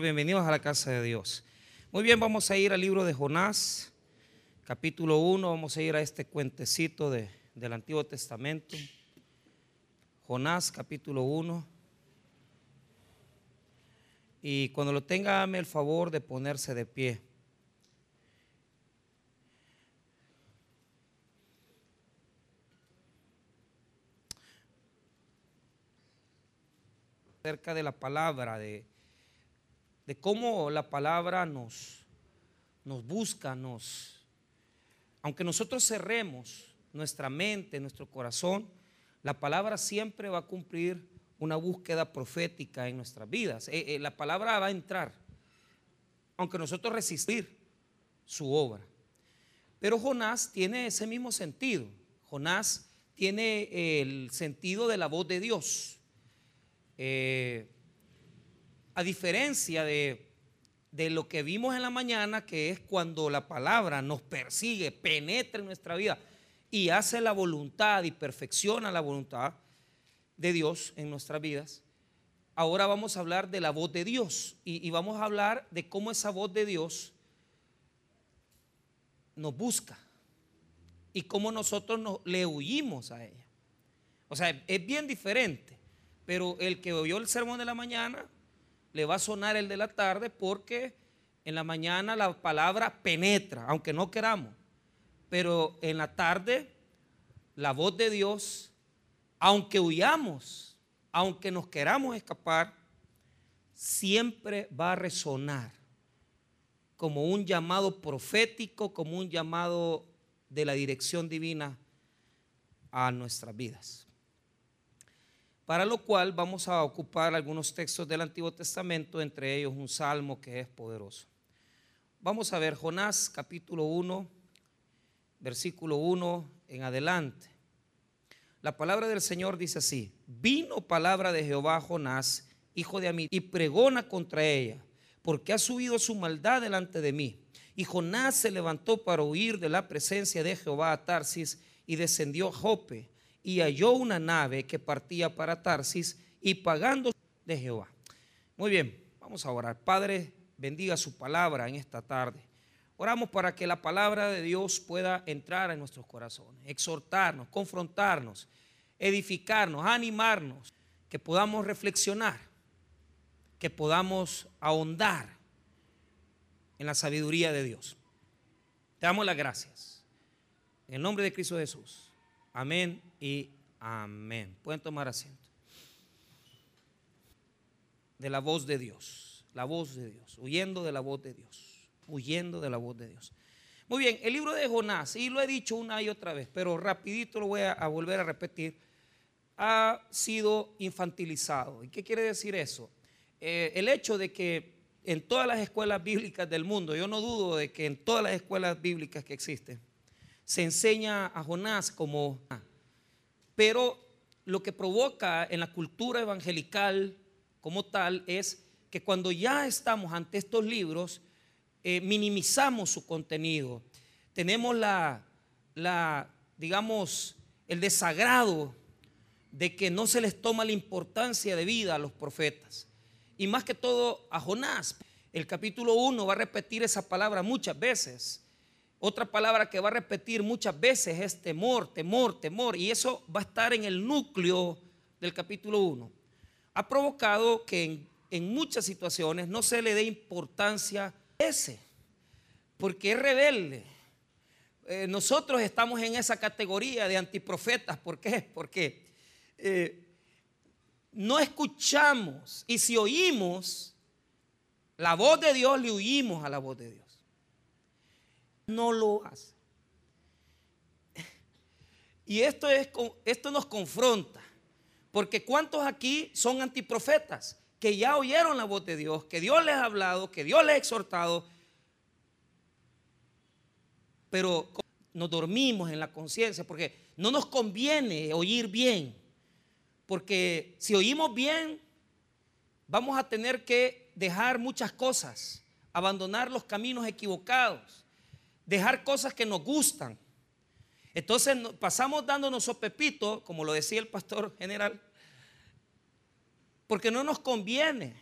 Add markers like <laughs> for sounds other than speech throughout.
Bienvenidos a la casa de Dios. Muy bien, vamos a ir al libro de Jonás, capítulo 1. Vamos a ir a este cuentecito de, del Antiguo Testamento. Jonás, capítulo 1. Y cuando lo tenga, dame el favor de ponerse de pie. Acerca de la palabra, de de cómo la palabra nos, nos busca, nos... Aunque nosotros cerremos nuestra mente, nuestro corazón, la palabra siempre va a cumplir una búsqueda profética en nuestras vidas. Eh, eh, la palabra va a entrar, aunque nosotros resistir su obra. Pero Jonás tiene ese mismo sentido. Jonás tiene el sentido de la voz de Dios. Eh, a diferencia de, lo que vimos en la mañana, que es cuando la palabra nos persigue, penetra en nuestra vida y hace la voluntad y perfecciona la voluntad de Dios en nuestras vidas. Ahora vamos a hablar de la voz de Dios y, vamos a hablar de cómo esa voz de Dios nos busca y cómo nosotros le huimos a ella. O sea, es bien diferente, pero el que oyó el sermón de la mañana le va a sonar el de la tarde porque en la mañana la palabra penetra, aunque no queramos. Pero en la tarde la voz de Dios, aunque huyamos, aunque nos queramos escapar, siempre va a resonar como un llamado profético, como un llamado de la dirección divina a nuestras vidas para lo cual vamos a ocupar algunos textos del Antiguo Testamento, entre ellos un salmo que es poderoso. Vamos a ver Jonás capítulo 1, versículo 1 en adelante. La palabra del Señor dice así, vino palabra de Jehová a Jonás, hijo de Amí, y pregona contra ella, porque ha subido su maldad delante de mí. Y Jonás se levantó para huir de la presencia de Jehová a Tarsis y descendió a Jope y halló una nave que partía para Tarsis y pagando de Jehová. Muy bien, vamos a orar. Padre, bendiga su palabra en esta tarde. Oramos para que la palabra de Dios pueda entrar en nuestros corazones, exhortarnos, confrontarnos, edificarnos, animarnos, que podamos reflexionar, que podamos ahondar en la sabiduría de Dios. Te damos las gracias. En el nombre de Cristo Jesús. Amén y amén. Pueden tomar asiento. De la voz de Dios, la voz de Dios, huyendo de la voz de Dios, huyendo de la voz de Dios. Muy bien, el libro de Jonás, y lo he dicho una y otra vez, pero rapidito lo voy a, volver a repetir, ha sido infantilizado. ¿Y qué quiere decir eso? Eh, el hecho de que en todas las escuelas bíblicas del mundo, yo no dudo de que en todas las escuelas bíblicas que existen, se enseña a Jonás como... Pero lo que provoca en la cultura evangelical como tal es que cuando ya estamos ante estos libros, eh, minimizamos su contenido. Tenemos la, digamos, el desagrado de que no se les toma la importancia de vida a los profetas. Y más que todo a Jonás. El capítulo 1 va a repetir esa palabra muchas veces. Otra palabra que va a repetir muchas veces es temor, temor, temor. Y eso va a estar en el núcleo del capítulo 1. Ha provocado que en, muchas situaciones no se le dé importancia a ese, porque es rebelde. Eh, nosotros estamos en esa categoría de antiprofetas. ¿Por qué? Porque eh, no escuchamos y si oímos la voz de Dios, le oímos a la voz de Dios no lo hace. Y esto, es, esto nos confronta, porque ¿cuántos aquí son antiprofetas? Que ya oyeron la voz de Dios, que Dios les ha hablado, que Dios les ha exhortado, pero nos dormimos en la conciencia, porque no nos conviene oír bien, porque si oímos bien, vamos a tener que dejar muchas cosas, abandonar los caminos equivocados dejar cosas que nos gustan. Entonces pasamos dándonos sopepito, como lo decía el pastor general, porque no nos conviene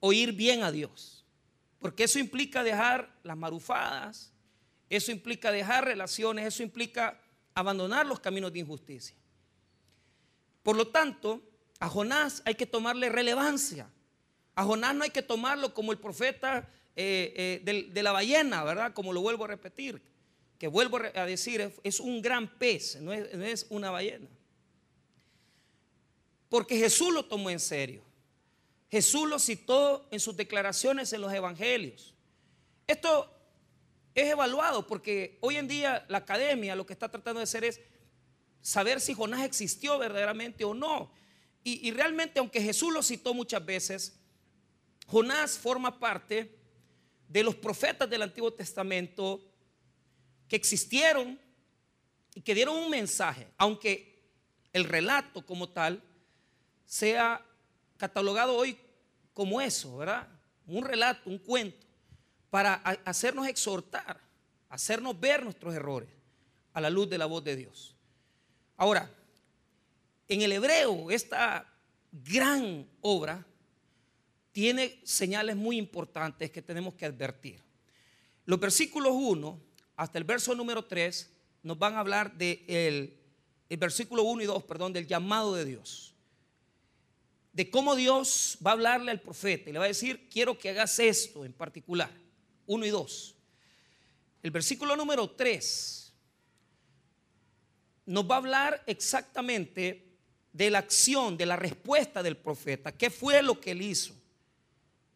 oír bien a Dios. Porque eso implica dejar las marufadas, eso implica dejar relaciones, eso implica abandonar los caminos de injusticia. Por lo tanto, a Jonás hay que tomarle relevancia. A Jonás no hay que tomarlo como el profeta eh, eh, de, la ballena, ¿verdad? Como lo vuelvo a repetir, que vuelvo a decir, es un gran pez, no es una ballena. Porque Jesús lo tomó en serio. Jesús lo citó en sus declaraciones en los evangelios. Esto es evaluado porque hoy en día la academia lo que está tratando de hacer es saber si Jonás existió verdaderamente o no. Y, realmente, aunque Jesús lo citó muchas veces, Jonás forma parte de los profetas del Antiguo Testamento que existieron y que dieron un mensaje, aunque el relato como tal sea catalogado hoy como eso, ¿verdad? Un relato, un cuento, para hacernos exhortar, hacernos ver nuestros errores a la luz de la voz de Dios. Ahora, en el hebreo, esta gran obra tiene señales muy importantes que tenemos que advertir. Los versículos 1 hasta el verso número 3 nos van a hablar del de el versículo 1 y 2, perdón, del llamado de Dios de cómo Dios va a hablarle al profeta y le va a decir, quiero que hagas esto en particular. Uno y dos. El versículo número tres nos va a hablar exactamente de la acción, de la respuesta del profeta. ¿Qué fue lo que él hizo?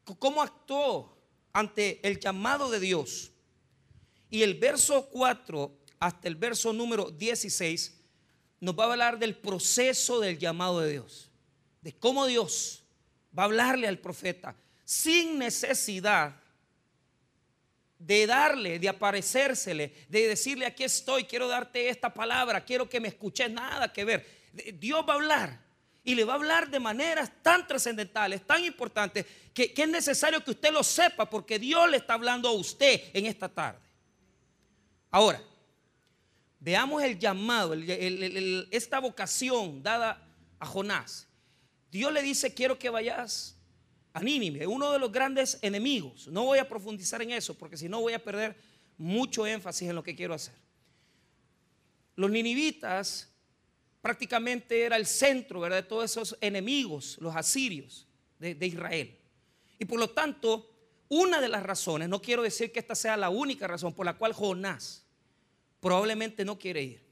¿Cómo actuó ante el llamado de Dios? Y el verso 4 hasta el verso número 16 nos va a hablar del proceso del llamado de Dios de cómo Dios va a hablarle al profeta sin necesidad de darle, de aparecérsele, de decirle aquí estoy, quiero darte esta palabra, quiero que me escuches, nada que ver. Dios va a hablar y le va a hablar de maneras tan trascendentales, tan importantes, que, es necesario que usted lo sepa porque Dios le está hablando a usted en esta tarde. Ahora, veamos el llamado, esta vocación dada a Jonás. Dios le dice, quiero que vayas a Nínive, uno de los grandes enemigos. No voy a profundizar en eso porque si no voy a perder mucho énfasis en lo que quiero hacer. Los ninivitas prácticamente era el centro ¿verdad? de todos esos enemigos, los asirios de, Israel. Y por lo tanto, una de las razones, no quiero decir que esta sea la única razón por la cual Jonás probablemente no quiere ir,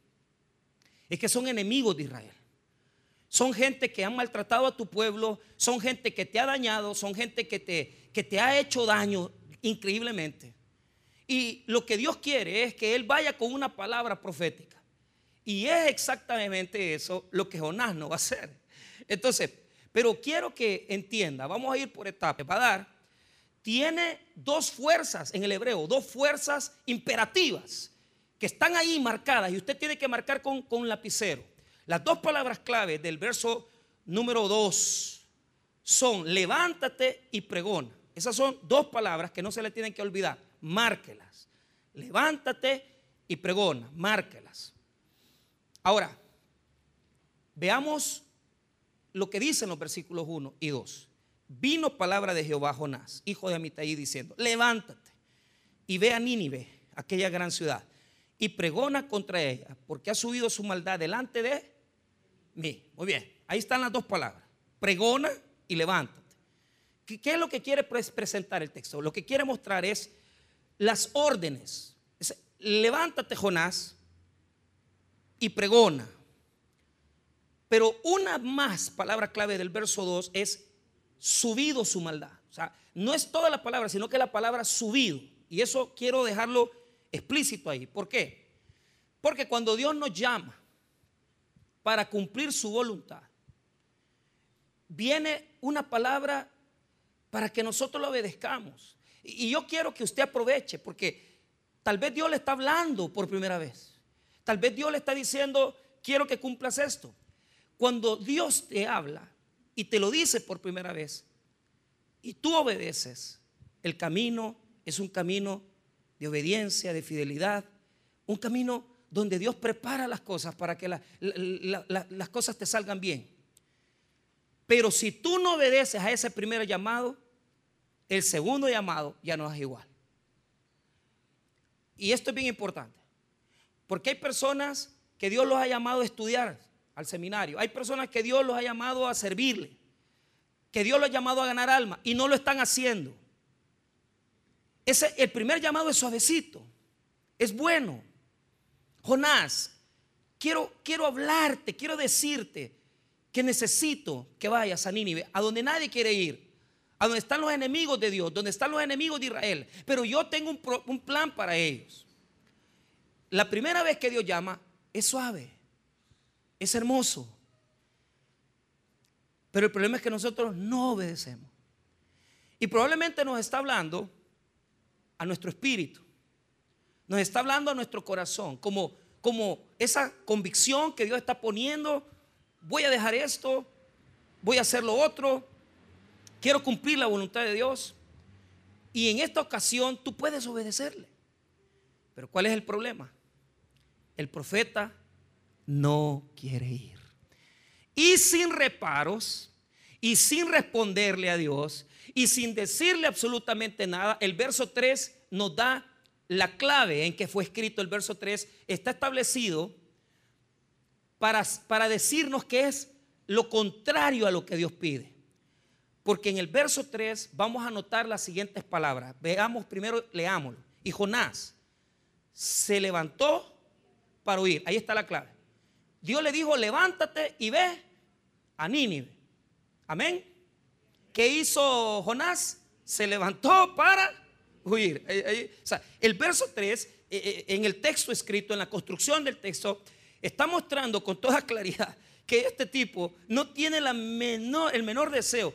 es que son enemigos de Israel. Son gente que han maltratado a tu pueblo, son gente que te ha dañado, son gente que te, que te ha hecho daño increíblemente. Y lo que Dios quiere es que Él vaya con una palabra profética. Y es exactamente eso lo que Jonás no va a hacer. Entonces, pero quiero que entienda, vamos a ir por etapas. Va a dar, tiene dos fuerzas en el hebreo, dos fuerzas imperativas que están ahí marcadas y usted tiene que marcar con, con lapicero. Las dos palabras clave del verso número 2 son levántate y pregona. Esas son dos palabras que no se le tienen que olvidar. Márquelas. Levántate y pregona. Márquelas. Ahora, veamos lo que dicen los versículos 1 y 2. Vino palabra de Jehová Jonás, hijo de Amitai, diciendo, levántate y ve a Nínive, aquella gran ciudad, y pregona contra ella, porque ha subido su maldad delante de muy bien, ahí están las dos palabras. Pregona y levántate. ¿Qué, es lo que quiere presentar el texto? Lo que quiere mostrar es las órdenes. levántate, Jonás, y pregona. Pero una más palabra clave del verso 2 es subido su maldad. O sea, no es toda la palabra, sino que la palabra subido. Y eso quiero dejarlo explícito ahí. ¿Por qué? Porque cuando Dios nos llama para cumplir su voluntad. Viene una palabra para que nosotros lo obedezcamos. Y yo quiero que usted aproveche, porque tal vez Dios le está hablando por primera vez. Tal vez Dios le está diciendo, quiero que cumplas esto. Cuando Dios te habla y te lo dice por primera vez, y tú obedeces, el camino es un camino de obediencia, de fidelidad, un camino donde Dios prepara las cosas para que las cosas te salgan bien. Pero si tú no obedeces a ese primer llamado, el segundo llamado ya no es igual. Y esto es bien importante, porque hay personas que Dios los ha llamado a estudiar al seminario, hay personas que Dios los ha llamado a servirle, que Dios los ha llamado a ganar alma y no lo están haciendo. Ese, el primer llamado es suavecito, es bueno. Jonás, quiero, quiero hablarte, quiero decirte que necesito que vayas a Nínive, a donde nadie quiere ir, a donde están los enemigos de Dios, donde están los enemigos de Israel. Pero yo tengo un, un plan para ellos. La primera vez que Dios llama es suave, es hermoso. Pero el problema es que nosotros no obedecemos. Y probablemente nos está hablando a nuestro espíritu. Nos está hablando a nuestro corazón, como, como esa convicción que Dios está poniendo, voy a dejar esto, voy a hacer lo otro, quiero cumplir la voluntad de Dios. Y en esta ocasión tú puedes obedecerle. Pero ¿cuál es el problema? El profeta no quiere ir. Y sin reparos, y sin responderle a Dios, y sin decirle absolutamente nada, el verso 3 nos da la clave en que fue escrito el verso 3. Está establecido para, para decirnos que es lo contrario a lo que Dios pide. Porque en el verso 3 vamos a notar las siguientes palabras. Veamos primero, leámoslo. Y Jonás se levantó para huir. Ahí está la clave. Dios le dijo, levántate y ve a Nínive. Amén. ¿Qué hizo Jonás? Se levantó para huir. El verso 3, eh, eh, en el texto escrito, en la construcción del texto, está mostrando con toda claridad que este tipo no tiene el menor deseo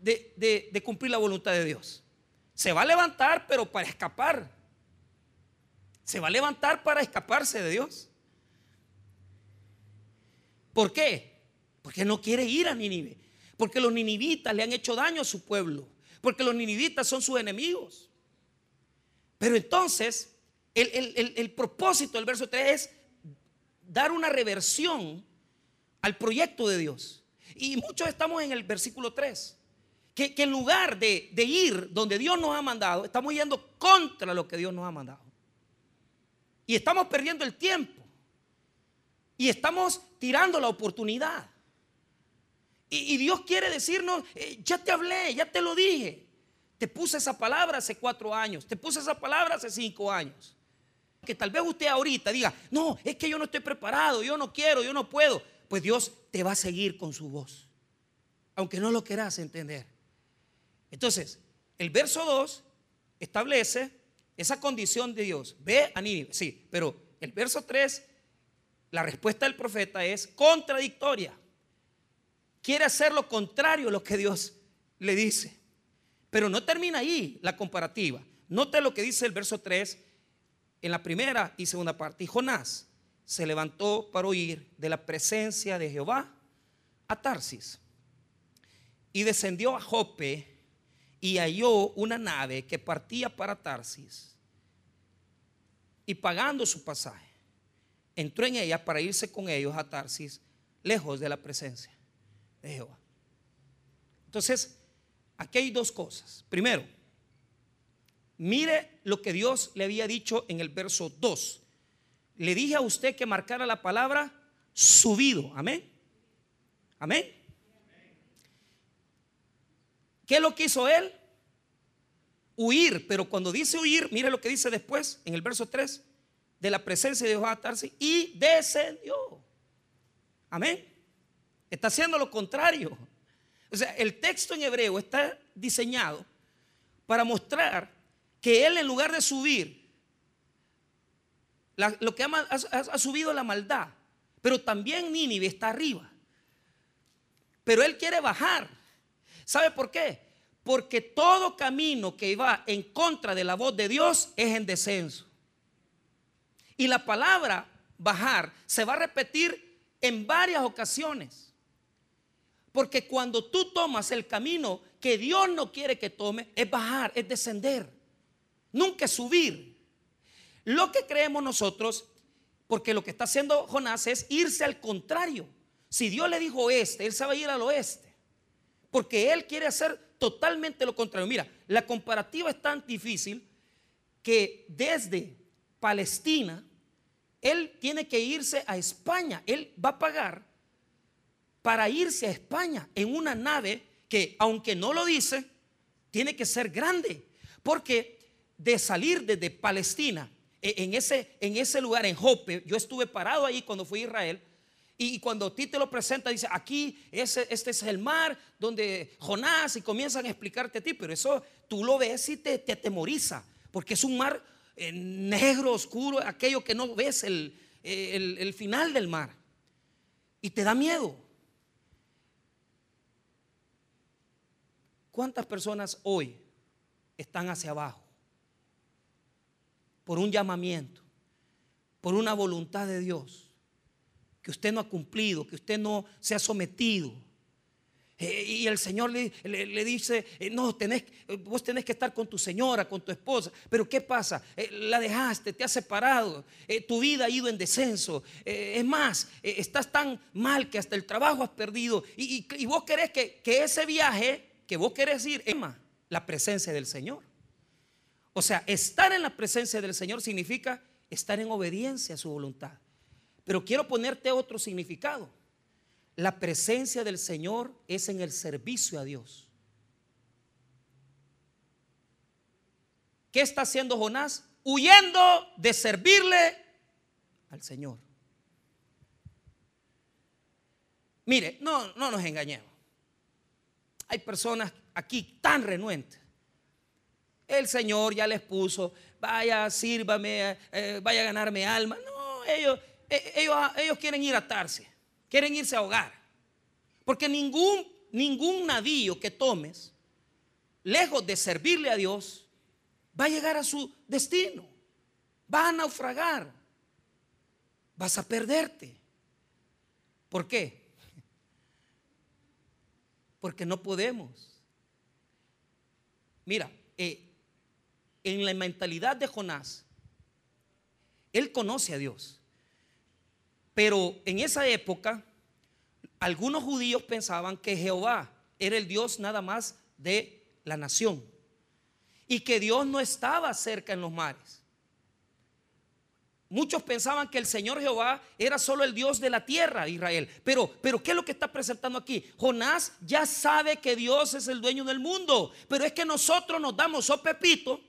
de, de cumplir la voluntad de Dios. Se va a levantar, pero para escapar. Se va a levantar para escaparse de Dios. ¿Por qué? Porque no quiere ir a Nínive. Porque los ninivitas le han hecho daño a su pueblo. Porque los ninivitas son sus enemigos. Pero entonces, el, propósito del verso 3 es dar una reversión al proyecto de Dios. Y muchos estamos en el versículo 3. Que, en lugar de, de, ir donde Dios nos ha mandado, estamos yendo contra lo que Dios nos ha mandado. Y estamos perdiendo el tiempo. Y estamos tirando la oportunidad. Y, Dios quiere decirnos, eh, ya te hablé, ya te lo dije. Te puse esa palabra hace cuatro años, te puse esa palabra hace cinco años. Que tal vez usted ahorita diga, no, es que yo no estoy preparado, yo no quiero, yo no puedo. Pues Dios te va a seguir con su voz, aunque no lo quieras entender. Entonces, el verso 2 establece esa condición de Dios. Ve a Nínive, sí, pero el verso 3, la respuesta del profeta es contradictoria quiere hacer lo contrario a lo que Dios le dice. Pero no termina ahí la comparativa. Note lo que dice el verso 3 en la primera y segunda parte. Jonás se levantó para huir de la presencia de Jehová a Tarsis. Y descendió a Jope y halló una nave que partía para Tarsis. Y pagando su pasaje, entró en ella para irse con ellos a Tarsis, lejos de la presencia de Jehová. Entonces, aquí hay dos cosas. Primero, mire lo que Dios le había dicho en el verso 2. Le dije a usted que marcara la palabra subido. Amén. Amén. ¿Qué es lo que hizo él? Huir. Pero cuando dice huir, mire lo que dice después en el verso 3 de la presencia de Jehová atarse y descendió. Amén. Está haciendo lo contrario. O sea, el texto en hebreo está diseñado para mostrar que él en lugar de subir, lo que ha, ha, subido la maldad, pero también Nínive está arriba. Pero él quiere bajar. ¿Sabe por qué? Porque todo camino que va en contra de la voz de Dios es en descenso. Y la palabra bajar se va a repetir en varias ocasiones. Porque cuando tú tomas el camino que Dios no quiere que tome, es bajar, es descender. Nunca subir. Lo que creemos nosotros, porque lo que está haciendo Jonás es irse al contrario. Si Dios le dijo oeste, él se va a ir al oeste. Porque él quiere hacer totalmente lo contrario. Mira, la comparativa es tan difícil que desde Palestina, él tiene que irse a España. Él va a pagar para irse a España en una nave que, aunque no lo dice, tiene que ser grande. Porque de salir desde Palestina, e, en ese, en ese lugar, en Jope, yo estuve parado ahí cuando fui a Israel. Y cuando ti te lo presenta, dice, aquí este es el mar donde Jonás y comienzan a explicarte a ti, pero eso tú lo ves y te, te atemoriza, porque es un mar eh, negro, oscuro, aquello que no ves el, el final del mar. Y te da miedo. ¿Cuántas personas hoy están hacia abajo? Por un llamamiento, por una voluntad de Dios que usted no ha cumplido, que usted no se ha sometido. Eh, y el Señor le, dice, eh, no, tenés, vos tenés que estar con tu señora, con tu esposa. Pero ¿qué pasa? Eh, la dejaste, te has separado, tu vida ha ido en descenso. es más, estás tan mal que hasta el trabajo has perdido. Y, vos querés que, que, ese viaje que vos querés ir, Emma, la presencia del Señor. O sea, estar en la presencia del Señor significa estar en obediencia a su voluntad. Pero quiero ponerte otro significado. La presencia del Señor es en el servicio a Dios. ¿Qué está haciendo Jonás? Huyendo de servirle al Señor. Mire, no, no nos engañemos. Hay personas aquí tan renuentes. El Señor ya les puso, vaya, sírvame, eh, vaya a ganarme alma. No, ellos, ellos, ellos quieren ir a atarse, quieren irse a ahogar. Porque ningún, ningún navío que tomes, lejos de servirle a Dios, va a llegar a su destino. Va a naufragar. Vas a perderte. ¿Por qué? Porque no podemos. Mira, eh, en la mentalidad de Jonás, él conoce a Dios. Pero en esa época, algunos judíos pensaban que Jehová era el Dios nada más de la nación y que Dios no estaba cerca en los mares. Muchos pensaban que el Señor Jehová era solo el Dios de la tierra Israel. Pero, pero, ¿qué es lo que está presentando aquí? Jonás ya sabe que Dios es el dueño del mundo. Pero es que nosotros nos damos, oh Pepito,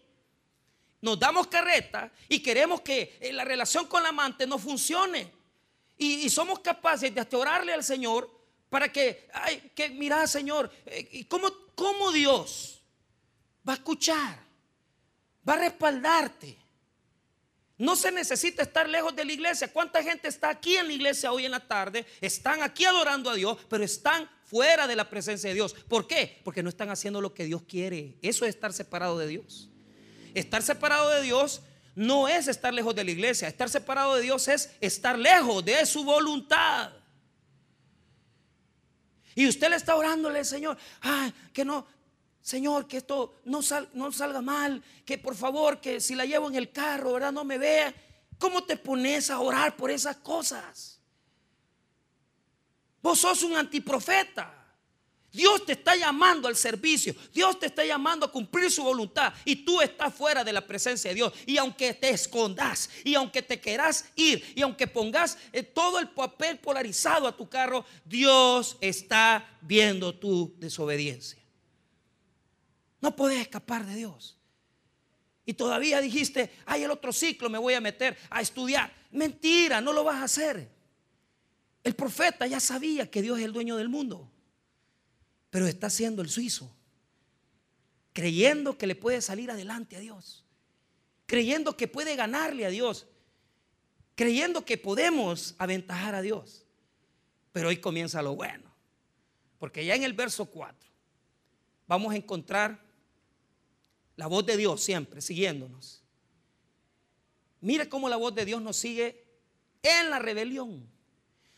nos damos carreta y queremos que eh, la relación con la amante no funcione. Y, somos capaces de hasta orarle al Señor para que, ay, que mira, Señor, eh, ¿cómo, ¿cómo Dios va a escuchar? Va a respaldarte. No se necesita estar lejos de la iglesia. ¿Cuánta gente está aquí en la iglesia hoy en la tarde? Están aquí adorando a Dios, pero están fuera de la presencia de Dios. ¿Por qué? Porque no están haciendo lo que Dios quiere. Eso es estar separado de Dios. Estar separado de Dios no es estar lejos de la iglesia. Estar separado de Dios es estar lejos de su voluntad. Y usted le está orándole, Señor, ay, que no, Señor, que esto no, no salga mal, que por favor, que si la llevo en el carro, ¿verdad? No me vea. ¿Cómo te pones a orar por esas cosas? Vos sos un antiprofeta. Dios te está llamando al servicio. Dios te está llamando a cumplir su voluntad. Y tú estás fuera de la presencia de Dios. Y aunque te escondas, y aunque te quieras ir, y aunque pongas eh, todo el papel polarizado a tu carro, Dios está viendo tu desobediencia. No puedes escapar de Dios. Y todavía dijiste, hay el otro ciclo, me voy a meter a estudiar. Mentira, no lo vas a hacer. El profeta ya sabía que Dios es el dueño del mundo pero está haciendo el suizo, creyendo que le puede salir adelante a Dios, creyendo que puede ganarle a Dios, creyendo que podemos aventajar a Dios. Pero hoy comienza lo bueno, porque ya en el verso 4 vamos a encontrar la voz de Dios siempre siguiéndonos. Mire cómo la voz de Dios nos sigue en la rebelión.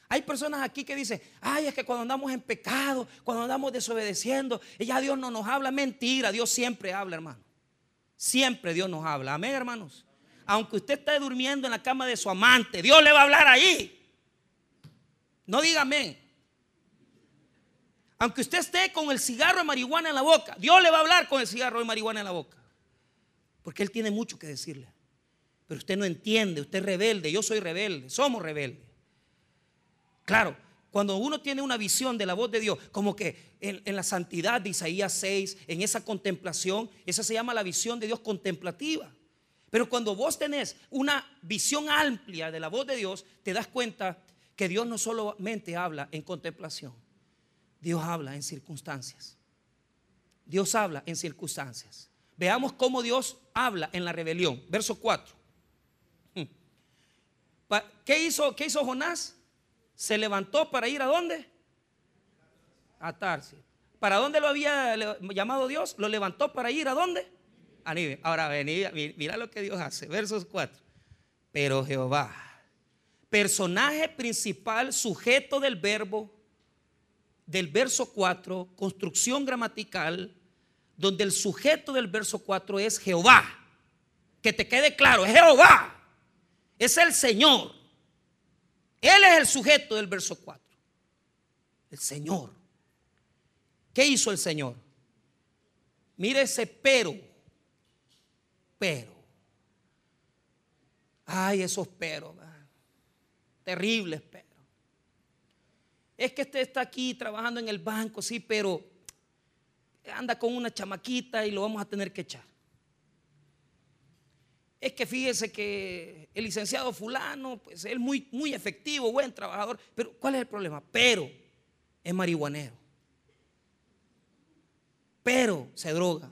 Hay personas aquí que dicen, ay, es que cuando andamos en pecado, cuando andamos desobedeciendo, ya Dios no nos habla. Mentira, Dios siempre habla, hermano. Siempre Dios nos habla. Amén, hermanos. Aunque usted esté durmiendo en la cama de su amante, Dios le va a hablar ahí. No diga amén. Aunque usted esté con el cigarro de marihuana en la boca, Dios le va a hablar con el cigarro de marihuana en la boca. Porque Él tiene mucho que decirle. Pero usted no entiende, usted es rebelde, yo soy rebelde, somos rebeldes. Claro, cuando uno tiene una visión de la voz de Dios, como que en, la santidad de Isaías 6, en esa contemplación, esa se llama la visión de Dios contemplativa. Pero cuando vos tenés una visión amplia de la voz de Dios, te das cuenta que Dios no solamente habla en contemplación, Dios habla en circunstancias. Dios habla en circunstancias. Veamos cómo Dios habla en la rebelión. Verso 4. ¿Qué hizo, qué hizo Jonás? Se levantó para ir a dónde? A Tarsis. ¿Para dónde lo había llamado Dios? Lo levantó para ir a dónde? A. Ahora, venía, mira lo que Dios hace. Versos 4. Pero Jehová, personaje principal, sujeto del verbo, del verso 4, construcción gramatical, donde el sujeto del verso 4 es Jehová. Que te quede claro, es Jehová. Es el Señor. Él es el sujeto del verso 4. El Señor. ¿Qué hizo el Señor? Mire ese pero. Pero. Ay, esos pero. Terribles pero. Es que usted está aquí trabajando en el banco, sí, pero anda con una chamaquita y lo vamos a tener que echar. Es que fíjese que el licenciado fulano, pues él muy, muy efectivo, buen trabajador, pero ¿cuál es el problema? Pero es marihuanero. Pero se droga.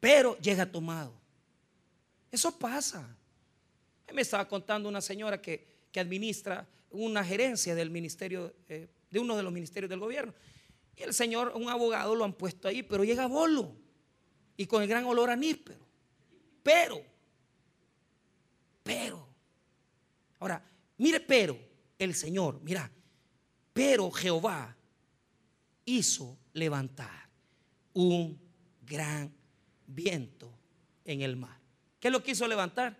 Pero llega tomado. Eso pasa. Me estaba contando una señora que, administra una gerencia del ministerio, eh, de uno de los ministerios del gobierno. Y el señor, un abogado, lo han puesto ahí, pero llega bolo y con el gran olor a níspero. Pero pero. Ahora, mire, pero el Señor, mira, pero Jehová hizo levantar un gran viento en el mar. ¿Qué lo quiso levantar?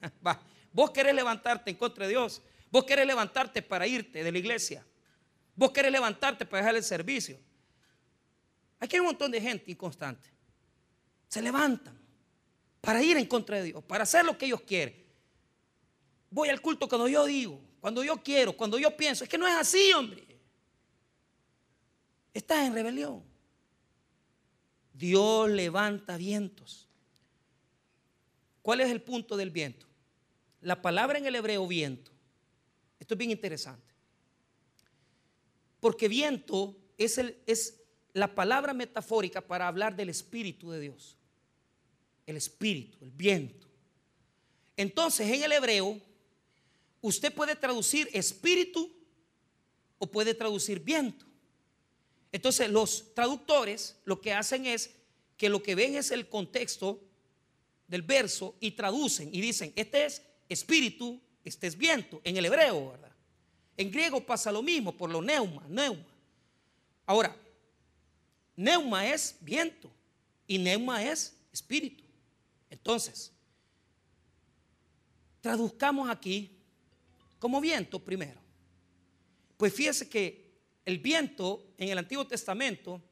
<laughs> Vos querés levantarte en contra de Dios. Vos querés levantarte para irte de la iglesia. Vos querés levantarte para dejar el servicio. Aquí hay un montón de gente inconstante. Se levantan para ir en contra de Dios, para hacer lo que ellos quieren voy al culto cuando yo digo, cuando yo quiero, cuando yo pienso. Es que no es así, hombre. Estás en rebelión. Dios levanta vientos. ¿Cuál es el punto del viento? La palabra en el hebreo viento. Esto es bien interesante. Porque viento es, el, es la palabra metafórica para hablar del Espíritu de Dios. El Espíritu, el viento. Entonces, en el hebreo, Usted puede traducir espíritu o puede traducir viento. Entonces los traductores lo que hacen es que lo que ven es el contexto del verso y traducen y dicen, este es espíritu, este es viento, en el hebreo, ¿verdad? En griego pasa lo mismo por lo neuma, neuma. Ahora, neuma es viento y neuma es espíritu. Entonces, traduzcamos aquí como viento primero. Pues fíjese que el viento en el Antiguo Testamento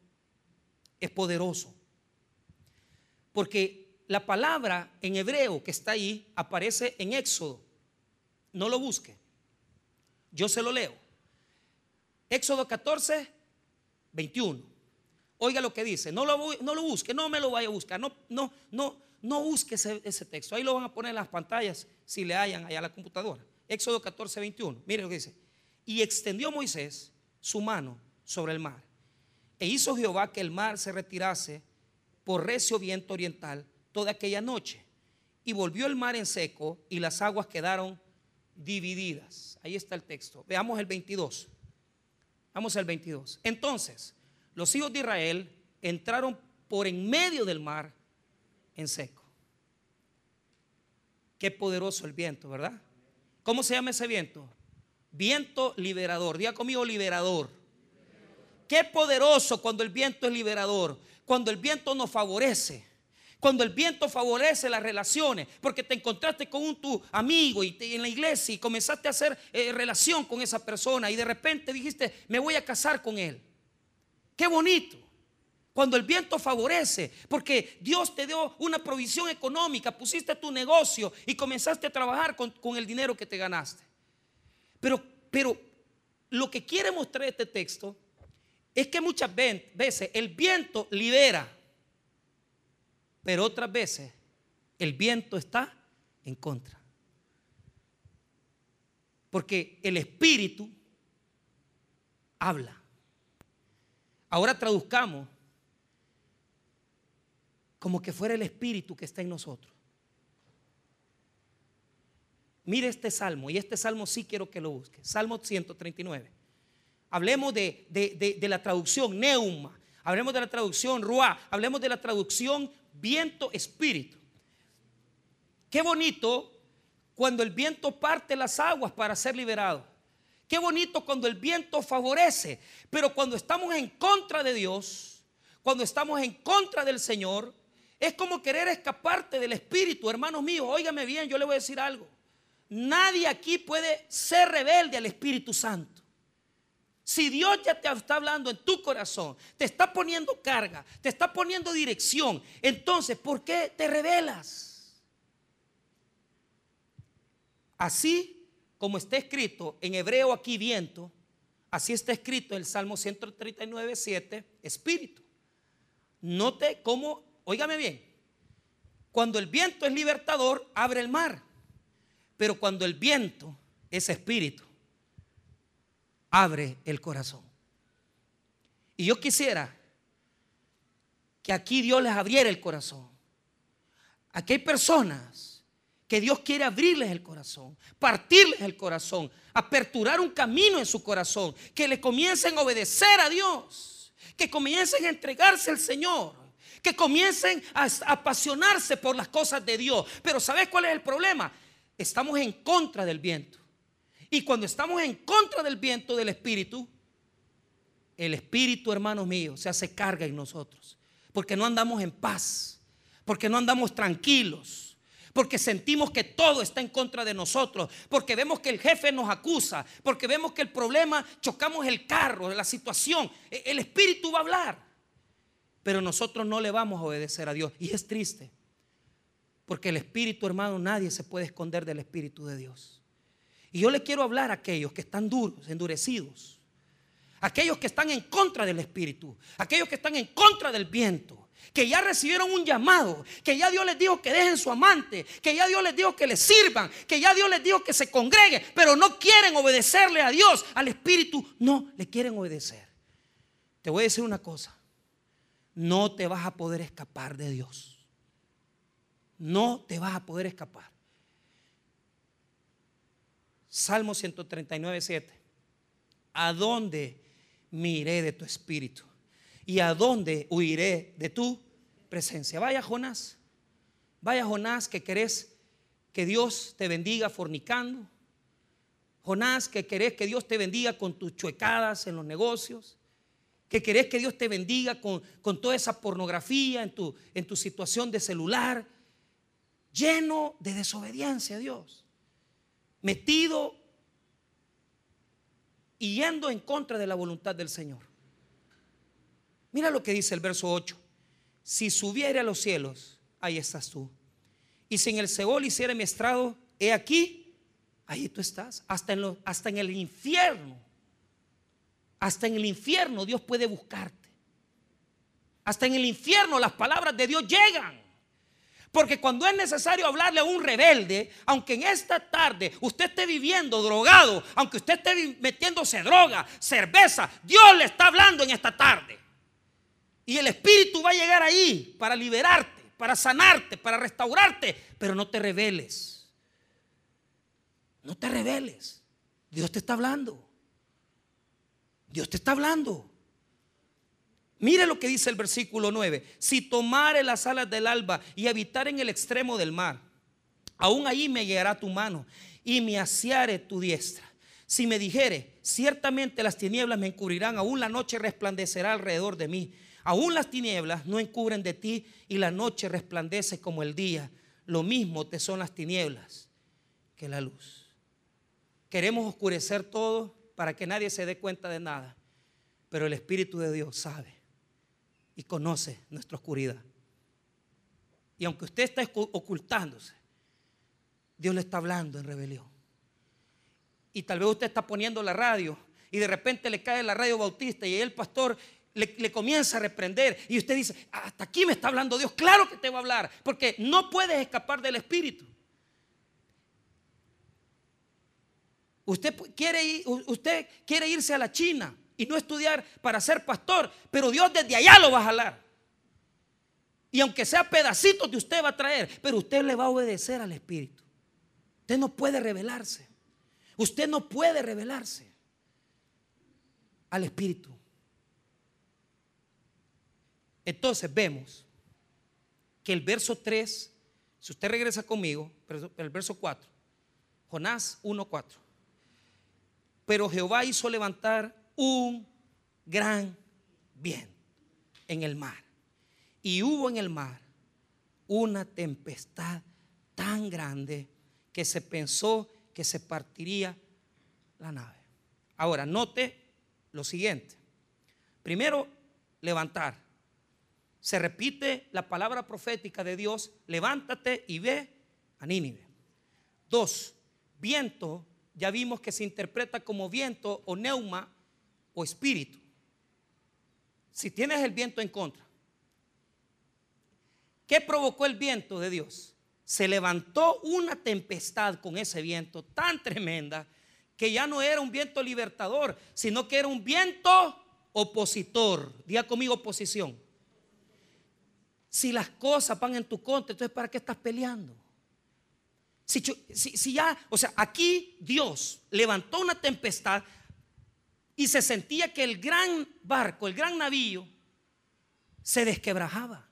es poderoso. Porque la palabra en hebreo que está ahí aparece en Éxodo. No lo busque. Yo se lo leo. Éxodo 14, 21. Oiga lo que dice. No lo, no lo busque, no me lo vaya a buscar. No, no, no, no busque ese, ese texto. Ahí lo van a poner en las pantallas si le hayan allá a la computadora. Éxodo 14, 21. Mire lo que dice. Y extendió Moisés su mano sobre el mar. E hizo Jehová que el mar se retirase por recio viento oriental toda aquella noche. Y volvió el mar en seco y las aguas quedaron divididas. Ahí está el texto. Veamos el 22. Vamos al 22. Entonces, los hijos de Israel entraron por en medio del mar en seco. Qué poderoso el viento, ¿verdad? ¿Cómo se llama ese viento? Viento liberador. Diga conmigo liberador. Qué poderoso cuando el viento es liberador. Cuando el viento nos favorece. Cuando el viento favorece las relaciones, porque te encontraste con un tu amigo y en la iglesia y comenzaste a hacer eh, relación con esa persona y de repente dijiste, me voy a casar con él. Qué bonito. Cuando el viento favorece, porque Dios te dio una provisión económica, pusiste tu negocio y comenzaste a trabajar con, el dinero que te ganaste. Pero, pero lo que quiere mostrar este texto es que muchas veces el viento libera, pero otras veces el viento está en contra. Porque el espíritu habla. Ahora traduzcamos como que fuera el espíritu que está en nosotros. Mire este salmo, y este salmo sí quiero que lo busque. Salmo 139. Hablemos de, de, la traducción neuma, hablemos de la traducción ruá, hablemos de la traducción viento espíritu. Qué bonito cuando el viento parte las aguas para ser liberado. Qué bonito cuando el viento favorece. Pero cuando estamos en contra de Dios, cuando estamos en contra del Señor, es como querer escaparte del Espíritu. Hermanos míos, óigame bien, yo le voy a decir algo. Nadie aquí puede ser rebelde al Espíritu Santo. Si Dios ya te está hablando en tu corazón, te está poniendo carga, te está poniendo dirección, entonces, ¿por qué te rebelas? Así como está escrito en hebreo aquí viento, así está escrito en el Salmo 139, 7, espíritu. Note cómo, óigame bien, cuando el viento es libertador, abre el mar. Pero cuando el viento es espíritu, abre el corazón. Y yo quisiera que aquí Dios les abriera el corazón. Aquí hay personas que Dios quiere abrirles el corazón, partirles el corazón, aperturar un camino en su corazón, que le comiencen a obedecer a Dios, que comiencen a entregarse al Señor, que comiencen a apasionarse por las cosas de Dios. Pero ¿sabes cuál es el problema? estamos en contra del viento. Y cuando estamos en contra del viento del Espíritu, el Espíritu, hermanos míos, se hace carga en nosotros. Porque no andamos en paz, porque no andamos tranquilos, porque sentimos que todo está en contra de nosotros, porque vemos que el jefe nos acusa, porque vemos que el problema, chocamos el carro, la situación, e-, el Espíritu va a hablar. Pero nosotros no le vamos a obedecer a Dios. Y es triste. Porque el Espíritu, hermano, nadie se puede esconder del Espíritu de Dios. Y yo le quiero hablar a aquellos que están duros, endurecidos. Aquellos que están en contra del Espíritu. Aquellos que están en contra del viento. Que ya recibieron un llamado. Que ya Dios les dijo que dejen su amante. Que ya Dios les dijo que les sirvan. Que ya Dios les dijo que se congreguen. Pero no quieren obedecerle a Dios. Al Espíritu no le quieren obedecer. Te voy a decir una cosa. No te vas a poder escapar de Dios. No te vas a poder escapar. Salmo 139, 7. ¿A dónde miré de tu espíritu? ¿Y a dónde huiré de tu presencia? Vaya Jonás. Vaya Jonás que querés que Dios te bendiga fornicando. Jonás que querés que Dios te bendiga con tus chuecadas en los negocios. Que querés que Dios te bendiga con, con toda esa pornografía en tu, en tu situación de celular lleno de desobediencia a Dios, metido y yendo en contra de la voluntad del Señor. Mira lo que dice el verso 8. Si subiere a los cielos, ahí estás tú. Y si en el Seol hiciera mi estrado, he aquí, ahí tú estás. Hasta en, hasta en el infierno. Hasta en el infierno Dios puede buscarte. Hasta en el infierno las palabras de Dios llegan. Porque cuando es necesario hablarle a un rebelde, aunque en esta tarde usted esté viviendo drogado, aunque usted esté metiéndose droga, cerveza, Dios le está hablando en esta tarde. Y el Espíritu va a llegar ahí para liberarte, para sanarte, para restaurarte. Pero no te rebeles. No te rebeles. Dios te está hablando. Dios te está hablando. Mire lo que dice el versículo 9. Si tomare las alas del alba y habitar en el extremo del mar, aún ahí me llegará tu mano y me asiare tu diestra. Si me dijere, ciertamente las tinieblas me encubrirán, aún la noche resplandecerá alrededor de mí. Aún las tinieblas no encubren de ti y la noche resplandece como el día. Lo mismo te son las tinieblas que la luz. Queremos oscurecer todo para que nadie se dé cuenta de nada. Pero el Espíritu de Dios sabe y conoce nuestra oscuridad. Y aunque usted está ocultándose, Dios le está hablando en rebelión. Y tal vez usted está poniendo la radio y de repente le cae la radio bautista y el pastor le, comienza a reprender y usted dice, hasta aquí me está hablando Dios, claro que te va a hablar, porque no puedes escapar del Espíritu. Usted quiere, usted quiere irse a la China y no estudiar para ser pastor, pero Dios desde allá lo va a jalar. Y aunque sea pedacitos de usted va a traer, pero usted le va a obedecer al Espíritu. Usted no puede revelarse. Usted no puede revelarse al Espíritu. Entonces vemos que el verso 3, si usted regresa conmigo, el verso 4, Jonás 1.4. Pero Jehová hizo levantar un gran viento en el mar. Y hubo en el mar una tempestad tan grande que se pensó que se partiría la nave. Ahora, note lo siguiente. Primero, levantar. Se repite la palabra profética de Dios, levántate y ve a Nínive. Dos, viento, ya vimos que se interpreta como viento o neuma o espíritu. Si tienes el viento en contra, ¿qué provocó el viento de Dios? Se levantó una tempestad con ese viento tan tremenda que ya no era un viento libertador, sino que era un viento opositor. Diga conmigo oposición. Si las cosas van en tu contra, entonces ¿para qué estás peleando? Si, ya, o sea, aquí Dios levantó una tempestad y se sentía que el gran barco, el gran navío, se desquebrajaba.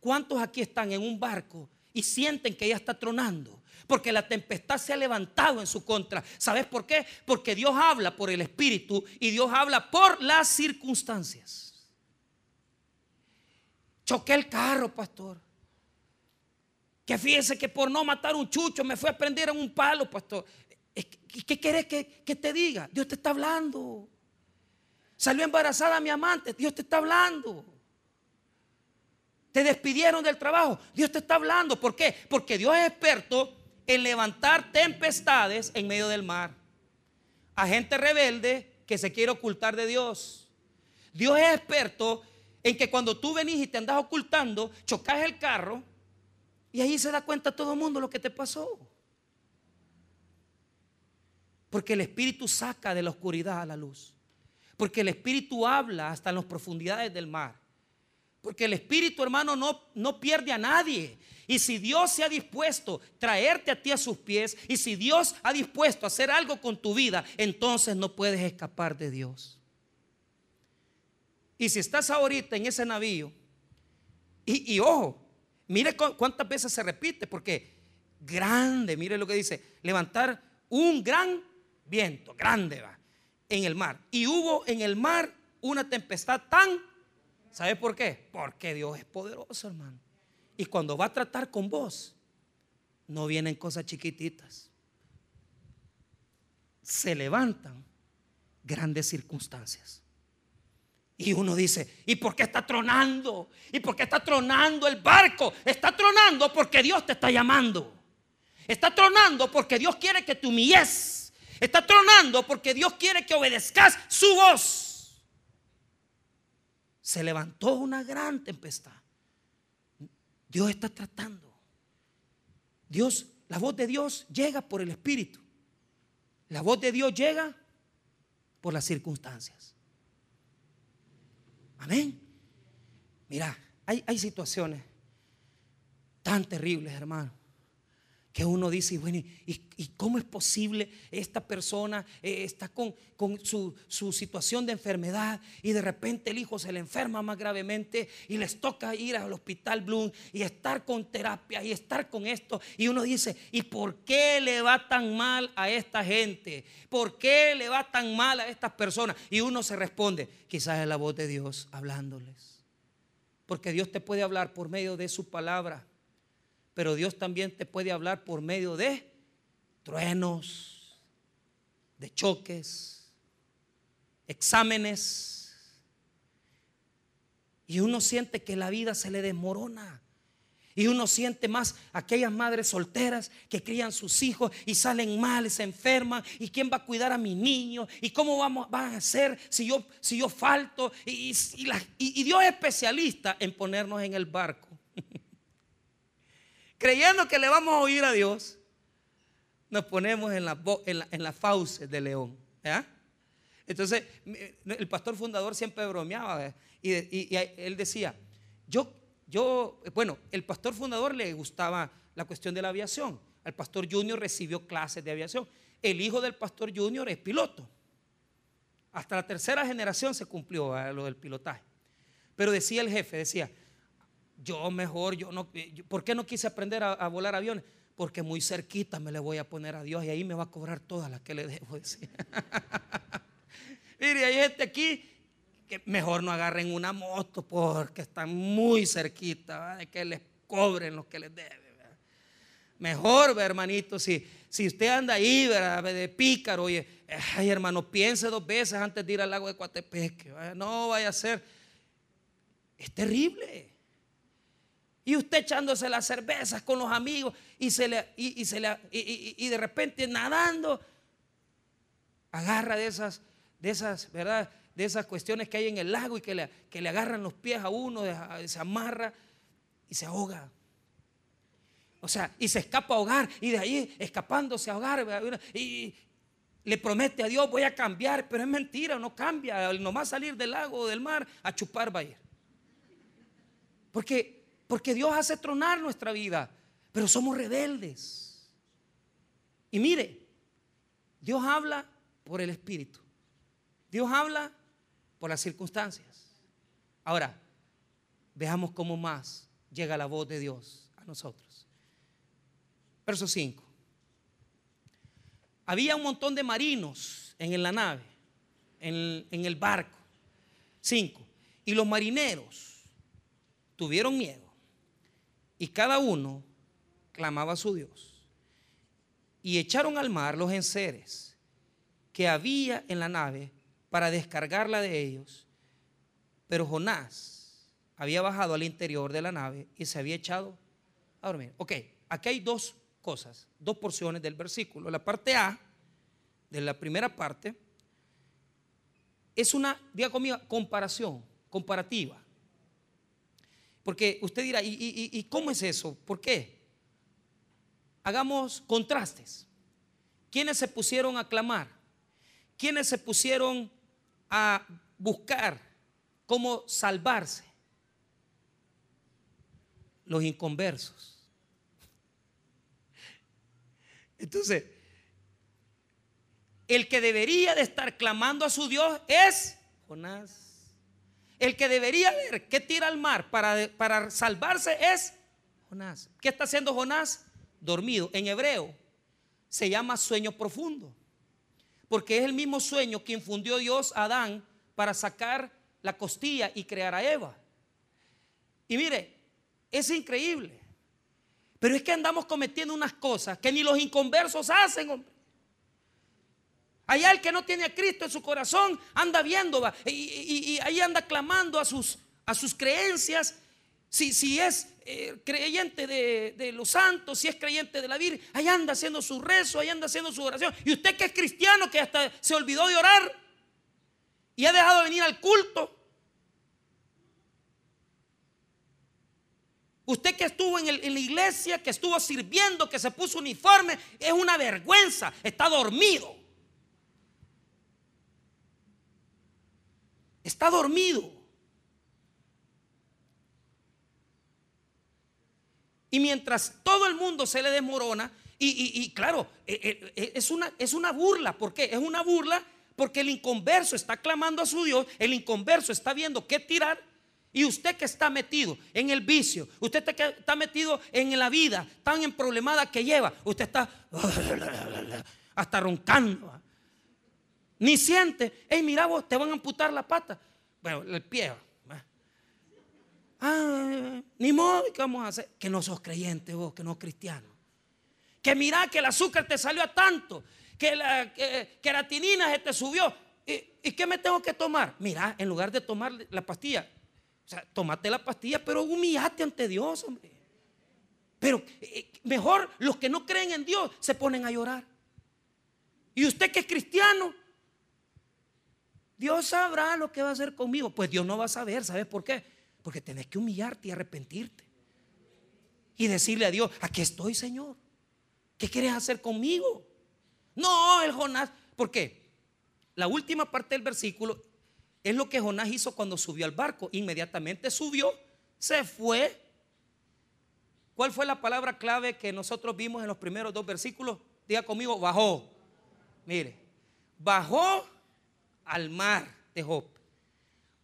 ¿Cuántos aquí están en un barco y sienten que ya está tronando? Porque la tempestad se ha levantado en su contra. ¿Sabes por qué? Porque Dios habla por el Espíritu y Dios habla por las circunstancias. Choqué el carro, pastor. Que fíjese que por no matar un chucho me fue a prender en un palo, pastor. ¿Qué quieres que, te diga? Dios te está hablando. Salió embarazada mi amante, Dios te está hablando. Te despidieron del trabajo, Dios te está hablando. ¿Por qué? Porque Dios es experto en levantar tempestades en medio del mar. A gente rebelde que se quiere ocultar de Dios. Dios es experto en que cuando tú venís y te andas ocultando, chocas el carro y ahí se da cuenta todo el mundo lo que te pasó. Porque el Espíritu saca de la oscuridad a la luz. Porque el Espíritu habla hasta en las profundidades del mar. Porque el Espíritu, hermano, no, no pierde a nadie. Y si Dios se ha dispuesto a traerte a ti a sus pies, y si Dios ha dispuesto a hacer algo con tu vida, entonces no puedes escapar de Dios. Y si estás ahorita en ese navío, y, y ojo, mire cuántas veces se repite, porque grande, mire lo que dice, levantar un gran viento grande va, en el mar. Y hubo en el mar una tempestad tan, ¿sabe por qué? Porque Dios es poderoso, hermano. Y cuando va a tratar con vos, no vienen cosas chiquititas. Se levantan grandes circunstancias. Y uno dice, ¿y por qué está tronando? ¿Y por qué está tronando el barco? Está tronando porque Dios te está llamando. Está tronando porque Dios quiere que te humilles. Está tronando porque Dios quiere que obedezcas su voz. Se levantó una gran tempestad. Dios está tratando. Dios, la voz de Dios llega por el Espíritu. La voz de Dios llega por las circunstancias. Amén. Mira, hay, hay situaciones tan terribles, hermano que uno dice, bueno, ¿y, cómo es posible esta persona eh, está con, su, situación de enfermedad y de repente el hijo se le enferma más gravemente y les toca ir al hospital Bloom y estar con terapia y estar con esto? Y uno dice, ¿y por qué le va tan mal a esta gente? ¿Por qué le va tan mal a estas personas? Y uno se responde, quizás es la voz de Dios hablándoles. Porque Dios te puede hablar por medio de su palabra pero Dios también te puede hablar por medio de truenos, de choques, exámenes. Y uno siente que la vida se le desmorona. Y uno siente más aquellas madres solteras que crían sus hijos y salen mal, se enferman. ¿Y quién va a cuidar a mi niño? ¿Y cómo vamos, van a hacer si yo, si yo falto? Y, y Dios es especialista en ponernos en el barco. Creyendo que le vamos a oír a Dios, nos ponemos en, la, en, las fauces de león. Entonces, el pastor fundador siempre bromeaba y, él decía, yo yo, bueno, el pastor fundador le gustaba la cuestión de la aviación. Al pastor Junior recibió clases de aviación. El hijo del pastor Junior es piloto. Hasta la tercera generación se cumplió lo del pilotaje. Pero decía el jefe, decía, yo mejor, yo no, ¿por qué no quise aprender a, volar aviones? Porque muy cerquita me le voy a poner a Dios y ahí me va a cobrar todas las que le debo. <laughs> Mire, hay gente aquí mejor no agarren una moto porque están muy cerquita de que les cobren lo que les debe. Mejor, hermanito, si, si usted anda ahí de pícaro, oye, ay hermano, piense dos veces antes de ir al lago de Coatepeque. No vaya a ser. Es terrible. Y usted echándose las cervezas con los amigos y, se le, y, se le, y, de repente nadando, agarra de esas, de esas, ¿verdad? de esas cuestiones que hay en el lago y que le, que le agarran los pies a uno, se amarra y se ahoga. O sea, y se escapa a ahogar y de ahí escapándose a ahogar y le promete a Dios voy a cambiar, pero es mentira, no cambia, nomás salir del lago o del mar a chupar va a ir. Porque, porque Dios hace tronar nuestra vida, pero somos rebeldes. Y mire, Dios habla por el Espíritu. Dios habla por las circunstancias. Ahora, veamos cómo más llega la voz de Dios a nosotros. Verso 5. Había un montón de marinos en la nave, en, el barco. 5. Y los marineros tuvieron miedo. Y cada uno clamaba a su Dios. Y echaron al mar los enseres que había en la nave para descargarla de ellos. Pero Jonás había bajado al interior de la nave y se había echado a dormir. Ok, aquí hay dos cosas, dos porciones del versículo. La parte A, de la primera parte, es una, diga conmigo, comparación, comparativa. Porque usted dirá, ¿y, cómo es eso? ¿Por qué? Hagamos contrastes. ¿Quiénes se pusieron a clamar? ¿Quiénes se pusieron a buscar cómo salvarse los inconversos. Entonces, el que debería de estar clamando a su Dios es Jonás. El que debería ver que tira al mar para, para salvarse es Jonás. ¿Qué está haciendo Jonás? Dormido. En hebreo se llama sueño profundo porque es el mismo sueño que infundió Dios a Adán para sacar la costilla y crear a Eva. Y mire, es increíble. Pero es que andamos cometiendo unas cosas que ni los inconversos hacen. Allá el que no tiene a Cristo en su corazón anda viendo y, ahí anda clamando a sus, a sus creencias si, si es eh, creyente de, los santos, si es creyente de la Virgen, ahí anda haciendo su rezo, ahí anda haciendo su oración. Y usted que es cristiano, que hasta se olvidó de orar y ha dejado de venir al culto. Usted que estuvo en, en, la iglesia, que estuvo sirviendo, que se puso uniforme, es una vergüenza, está dormido. Está dormido. Y mientras todo el mundo se le desmorona, y, claro, eh, eh, eh, es una, es una burla. ¿Por qué? Es una burla porque el inconverso está clamando a su Dios, el inconverso está viendo qué tirar. Y usted que está metido en el vicio, usted que está metido en la vida tan emproblemada que lleva, usted está <laughs> hasta roncando. Ni siente, hey, mira vos, te van a amputar la pata. Bueno, el pie. Ah, ni modo, ¿qué vamos a hacer? Que no sos creyente vos, que no cristiano. Que mira que el azúcar te salió a tanto, que la queratinina se te subió. ¿y, qué me tengo que tomar? Mira, en lugar de tomar la pastilla, o sea, tomate la pastilla, pero humillate ante Dios, hombre. Pero eh, mejor los que no creen en Dios se ponen a llorar. Y usted que es cristiano, Dios sabrá lo que va a hacer conmigo. Pues Dios no va a saber, ¿sabes por qué? Porque tenés que humillarte y arrepentirte. Y decirle a Dios, aquí estoy, Señor. ¿Qué quieres hacer conmigo? No, el Jonás. ¿Por qué? La última parte del versículo es lo que Jonás hizo cuando subió al barco. Inmediatamente subió, se fue. ¿Cuál fue la palabra clave que nosotros vimos en los primeros dos versículos? Diga conmigo, bajó. Mire, bajó al mar de Job,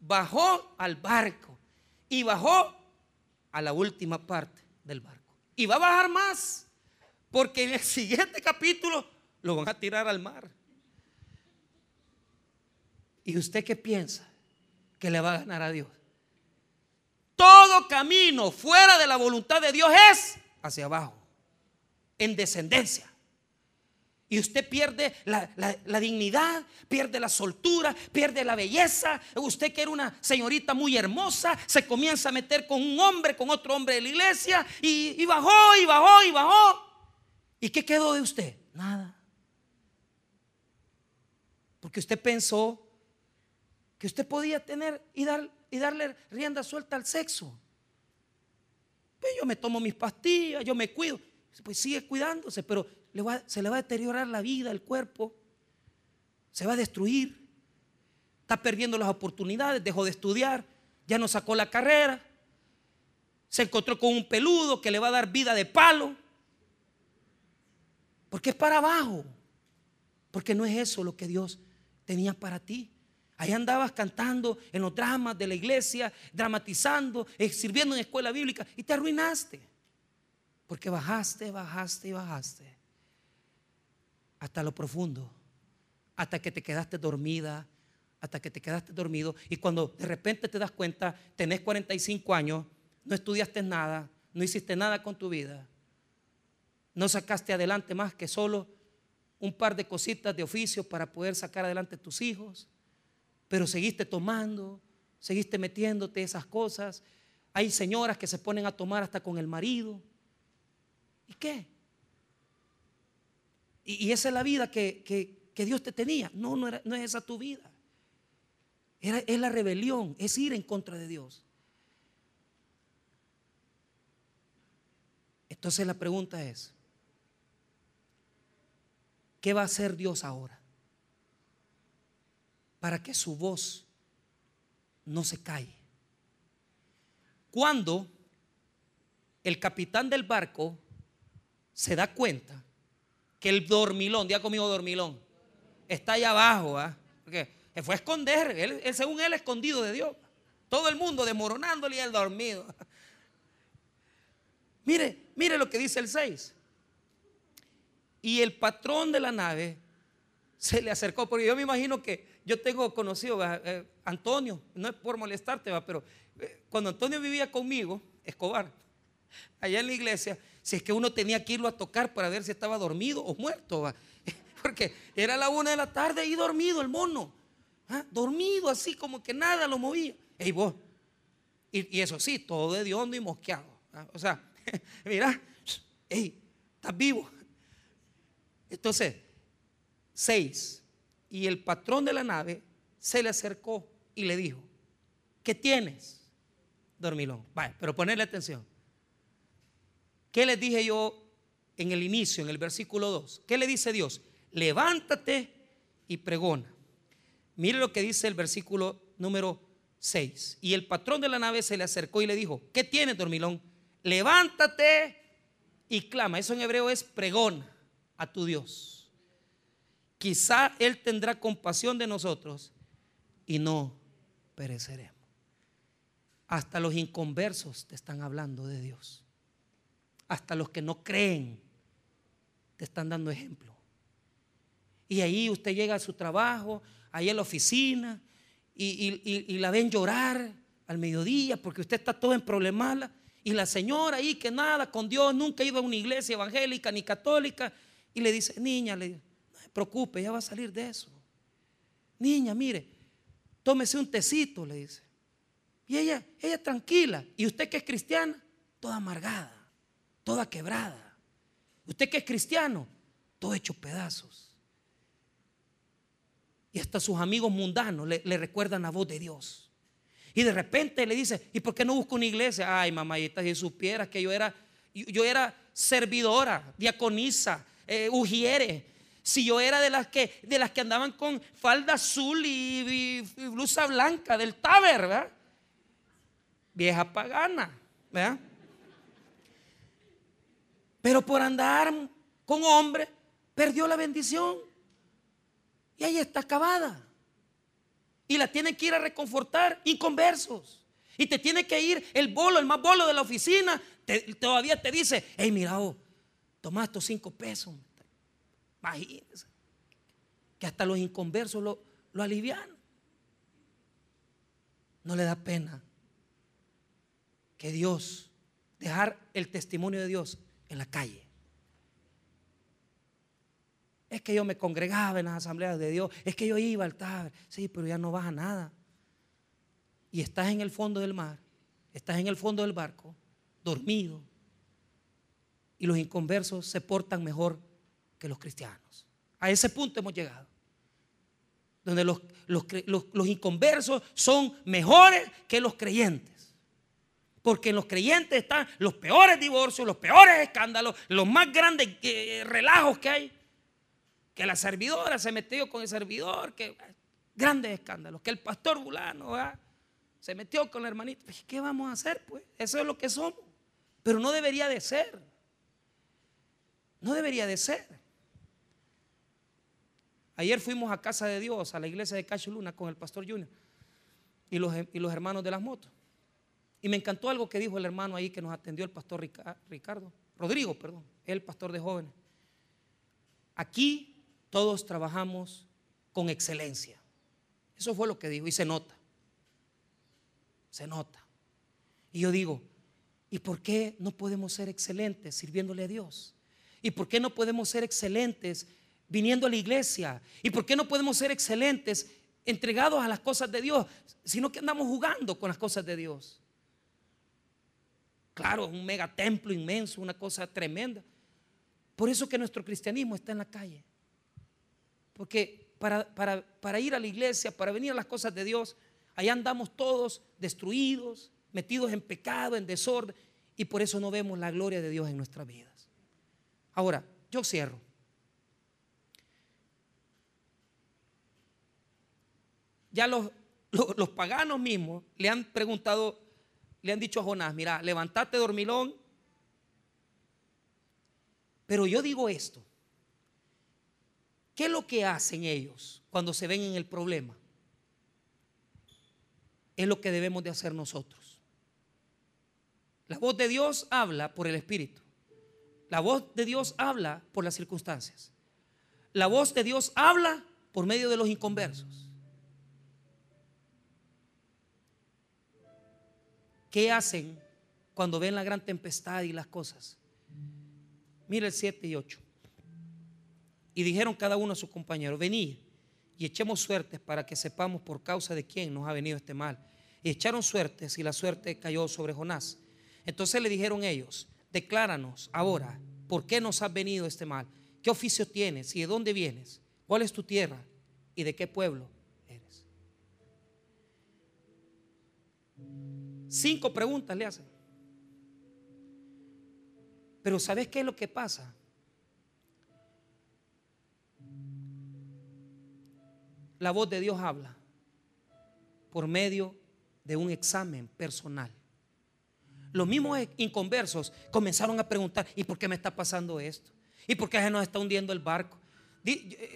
bajó al barco y bajó a la última parte del barco. Y va a bajar más, porque en el siguiente capítulo lo van a tirar al mar. ¿Y usted qué piensa? Que le va a ganar a Dios. Todo camino fuera de la voluntad de Dios es hacia abajo, en descendencia. Y usted pierde la, dignidad, pierde la soltura, pierde la belleza. Usted que era una señorita muy hermosa, se comienza a meter con un hombre, con otro hombre de la iglesia, y, y bajó, y bajó, y bajó. ¿Y qué quedó de usted? Nada. Porque usted pensó que usted podía tener y, dar, y darle rienda suelta al sexo. Pues yo me tomo mis pastillas, yo me cuido. Pues sigue cuidándose, pero se le va a deteriorar la vida, el cuerpo, se va a destruir, está perdiendo las oportunidades, dejó de estudiar, ya no sacó la carrera, se encontró con un peludo que le va a dar vida de palo, porque es para abajo, porque no es eso lo que Dios tenía para ti. Ahí andabas cantando en los dramas de la iglesia, dramatizando, eh, sirviendo en escuela bíblica y te arruinaste. Porque bajaste, bajaste y bajaste hasta lo profundo, hasta que te quedaste dormida, hasta que te quedaste dormido y cuando de repente te das cuenta, tenés 45 años, no estudiaste nada, no hiciste nada con tu vida, no sacaste adelante más que solo un par de cositas de oficio para poder sacar adelante tus hijos, pero seguiste tomando, seguiste metiéndote esas cosas. Hay señoras que se ponen a tomar hasta con el marido. ¿Y qué? Y, esa es la vida que, Dios te tenía. No, no, no es esa tu vida. es la rebelión, es ir en contra de Dios. Entonces la pregunta es, ¿qué va a hacer Dios ahora? Para que su voz no se calle. Cuando el capitán del barco se da cuenta que el dormilón, día conmigo dormilón, está allá abajo, ¿ah? Porque se fue a esconder, él, según él escondido de Dios. Todo el mundo demoronándole y él dormido. <laughs> Mire, mire lo que dice el 6. Y el patrón de la nave se le acercó, porque yo me imagino que yo tengo conocido eh, Antonio, no es por molestarte, ¿va? pero eh, cuando Antonio vivía conmigo, Escobar, allá en la iglesia, si es que uno tenía que irlo a tocar para ver si estaba dormido o muerto. <laughs> Porque era la una de la tarde y dormido el mono. ¿ah? Dormido así como que nada lo movía. Ey, vos. Y, eso sí, todo de hondo y mosqueado. ¿ah? O sea, <laughs> mira, <sniffs> ey, estás vivo. Entonces, seis. Y el patrón de la nave se le acercó y le dijo, ¿qué tienes? Dormilón. Vaya, pero ponerle atención. ¿Qué les dije yo en el inicio, en el versículo 2? ¿Qué le dice Dios? Levántate y pregona. Mire lo que dice el versículo número 6. Y el patrón de la nave se le acercó y le dijo, ¿qué tienes, dormilón? Levántate y clama. Eso en hebreo es pregona a tu Dios. Quizá Él tendrá compasión de nosotros y no pereceremos. Hasta los inconversos te están hablando de Dios hasta los que no creen te están dando ejemplo. Y ahí usted llega a su trabajo, ahí en la oficina, y, la ven llorar al mediodía porque usted está todo en problemas. Y la señora ahí que nada con Dios, nunca ha ido a una iglesia evangélica ni católica, y le dice, niña, le, no se preocupe, ya va a salir de eso. niña, mire, tómese un tecito, le dice. Y ella, ella tranquila. ¿Y usted que es cristiana? Toda amargada, toda quebrada. Usted que es cristiano, todo hecho pedazos. Y hasta sus amigos mundanos le, recuerdan la voz de Dios. Y de repente le dice, ¿y por qué no busco una iglesia? Ay, mamayita, si supieras que yo era, yo era servidora, diaconisa, eh, ujiere. Si yo era de las que, de las que andaban con falda azul y, blusa blanca del taber, ¿verdad? Vieja pagana, ¿verdad? Pero por andar con hombre, perdió la bendición. Y ahí está acabada. Y la tienen que ir a reconfortar inconversos. Y te tiene que ir el bolo, el más bolo de la oficina. todavía te dice, hey, mira, oh, toma estos cinco pesos. Imagínense. Que hasta los inconversos lo, lo alivian. No le da pena que Dios, dejar el testimonio de Dios en la calle. Es que yo me congregaba en las asambleas de Dios. Es que yo iba al taber. Sí, pero ya no vas a nada. Y estás en el fondo del mar. Estás en el fondo del barco, dormido. Y los inconversos se portan mejor que los cristianos. A ese punto hemos llegado. Donde los, los inconversos son mejores que los creyentes. Porque en los creyentes están los peores divorcios, los peores escándalos, los más grandes eh, relajos que hay que la servidora se metió con el servidor, que grandes escándalos, que el pastor fulano se metió con la hermanita. Pues, ¿Qué vamos a hacer? Pues eso es lo que somos. Pero no debería de ser. No debería de ser. Ayer fuimos a Casa de Dios, a la iglesia de Cacho Luna con el pastor Junior y los, y los hermanos de las motos. Y me encantó algo que dijo el hermano ahí que nos atendió el pastor Ricardo, Rodrigo, perdón, el pastor de jóvenes. Aquí todos trabajamos con excelencia. Eso fue lo que dijo y se nota. Se nota. Y yo digo, ¿y por qué no podemos ser excelentes sirviéndole a Dios? ¿Y por qué no podemos ser excelentes viniendo a la iglesia? ¿Y por qué no podemos ser excelentes entregados a las cosas de Dios, sino que andamos jugando con las cosas de Dios? Claro, un mega templo inmenso, una cosa tremenda. Por eso que nuestro cristianismo está en la calle. Porque para, ir a la iglesia, para venir a las cosas de Dios, allá andamos todos destruidos, metidos en pecado, en desorden, y por eso no vemos la gloria de Dios en nuestras vidas. Ahora, yo cierro. Ya los, los, paganos mismos le han preguntado, le han dicho a Jonás, mira, levantate dormilón. Pero yo digo esto, ¿Qué es lo que hacen ellos cuando se ven en el problema? Es lo que debemos de hacer nosotros. La voz de Dios habla por el Espíritu. La voz de Dios habla por las circunstancias. La voz de Dios habla por medio de los inconversos. ¿Qué hacen cuando ven la gran tempestad y las cosas? Mira el 7 y 8. Y dijeron cada uno a su compañero, venid y echemos suertes para que sepamos por causa de quién nos ha venido este mal. Y echaron suertes y la suerte cayó sobre Jonás. Entonces le dijeron ellos, decláranos ahora, ¿por qué nos ha venido este mal? ¿Qué oficio tienes y de dónde vienes? ¿Cuál es tu tierra y de qué pueblo Cinco preguntas le hacen. Pero ¿sabes qué es lo que pasa? la voz de Dios habla por medio de un examen personal. Los mismos inconversos comenzaron a preguntar, ¿y por qué me está pasando esto? ¿Y por qué se nos está hundiendo el barco?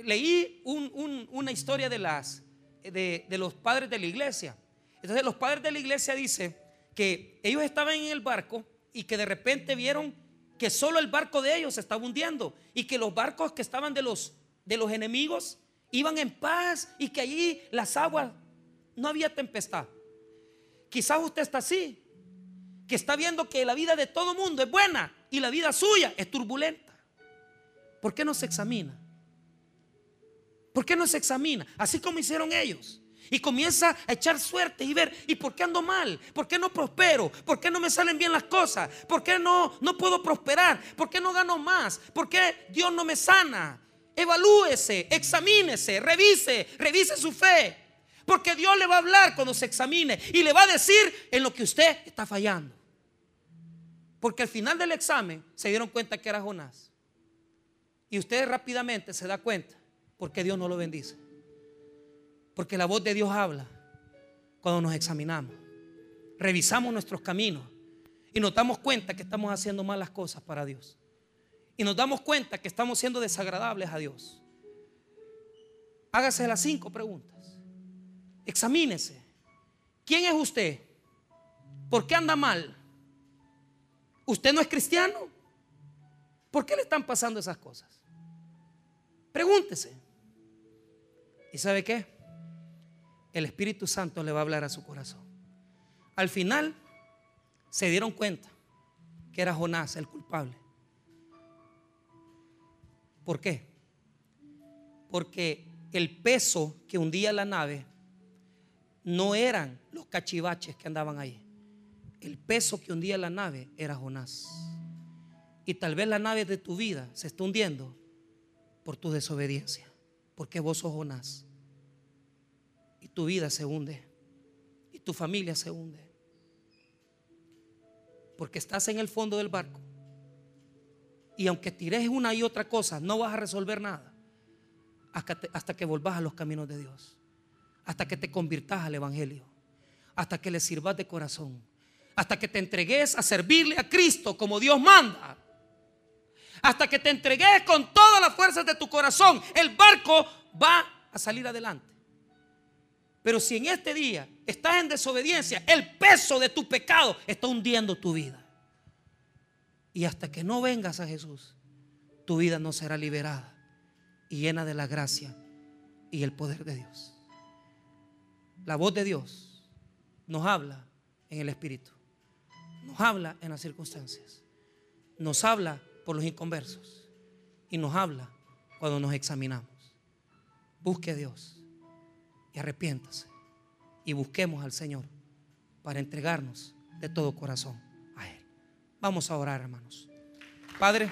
Leí una historia de, las, de los padres de la iglesia. Entonces los padres de la iglesia dicen que ellos estaban en el barco y que de repente vieron que solo el barco de ellos estaba hundiendo y que los barcos que estaban de los, de los enemigos iban en paz y que allí las aguas no había tempestad. Quizás usted está así, que está viendo que la vida de todo mundo es buena y la vida suya es turbulenta. ¿Por qué no se examina? ¿Por qué no se examina? Así como hicieron ellos. Y comienza a echar suerte y ver, ¿y por qué ando mal? ¿Por qué no prospero? ¿Por qué no me salen bien las cosas? ¿Por qué no, no puedo prosperar? ¿Por qué no gano más? ¿Por qué Dios no me sana? Evalúese, examínese, revise, revise su fe. Porque Dios le va a hablar cuando se examine y le va a decir en lo que usted está fallando. Porque al final del examen se dieron cuenta que era Jonás. Y usted rápidamente se da cuenta porque Dios no lo bendice. Porque la voz de Dios habla cuando nos examinamos. Revisamos nuestros caminos y nos damos cuenta que estamos haciendo malas cosas para Dios. Y nos damos cuenta que estamos siendo desagradables a Dios. Hágase las cinco preguntas. Examínese. ¿Quién es usted? ¿Por qué anda mal? ¿Usted no es cristiano? ¿Por qué le están pasando esas cosas? Pregúntese. ¿Y sabe qué? El Espíritu Santo le va a hablar a su corazón. Al final se dieron cuenta que era Jonás el culpable. ¿Por qué? Porque el peso que hundía la nave no eran los cachivaches que andaban ahí. El peso que hundía la nave era Jonás. Y tal vez la nave de tu vida se está hundiendo por tu desobediencia, porque vos sos Jonás. Y tu vida se hunde, y tu familia se hunde, porque estás en el fondo del barco. Y aunque tires una y otra cosa, no vas a resolver nada hasta, que volvás a los caminos de Dios hasta que te convirtas al Evangelio, hasta que le sirvas de corazón, hasta que te entregues a servirle a Cristo como Dios manda, hasta que te entregues con todas las fuerzas de tu corazón, el barco va a salir adelante. Pero si en este día estás en desobediencia, el peso de tu pecado está hundiendo tu vida. Y hasta que no vengas a Jesús, tu vida no será liberada y llena de la gracia y el poder de Dios la voz de Dios nos habla en el Espíritu, nos habla en las circunstancias, nos habla por los inconversos y nos habla cuando nos examinamos. Busque a Dios y arrepiéntase y busquemos al Señor para entregarnos de todo corazón a Él. Vamos a orar, hermanos. Padre.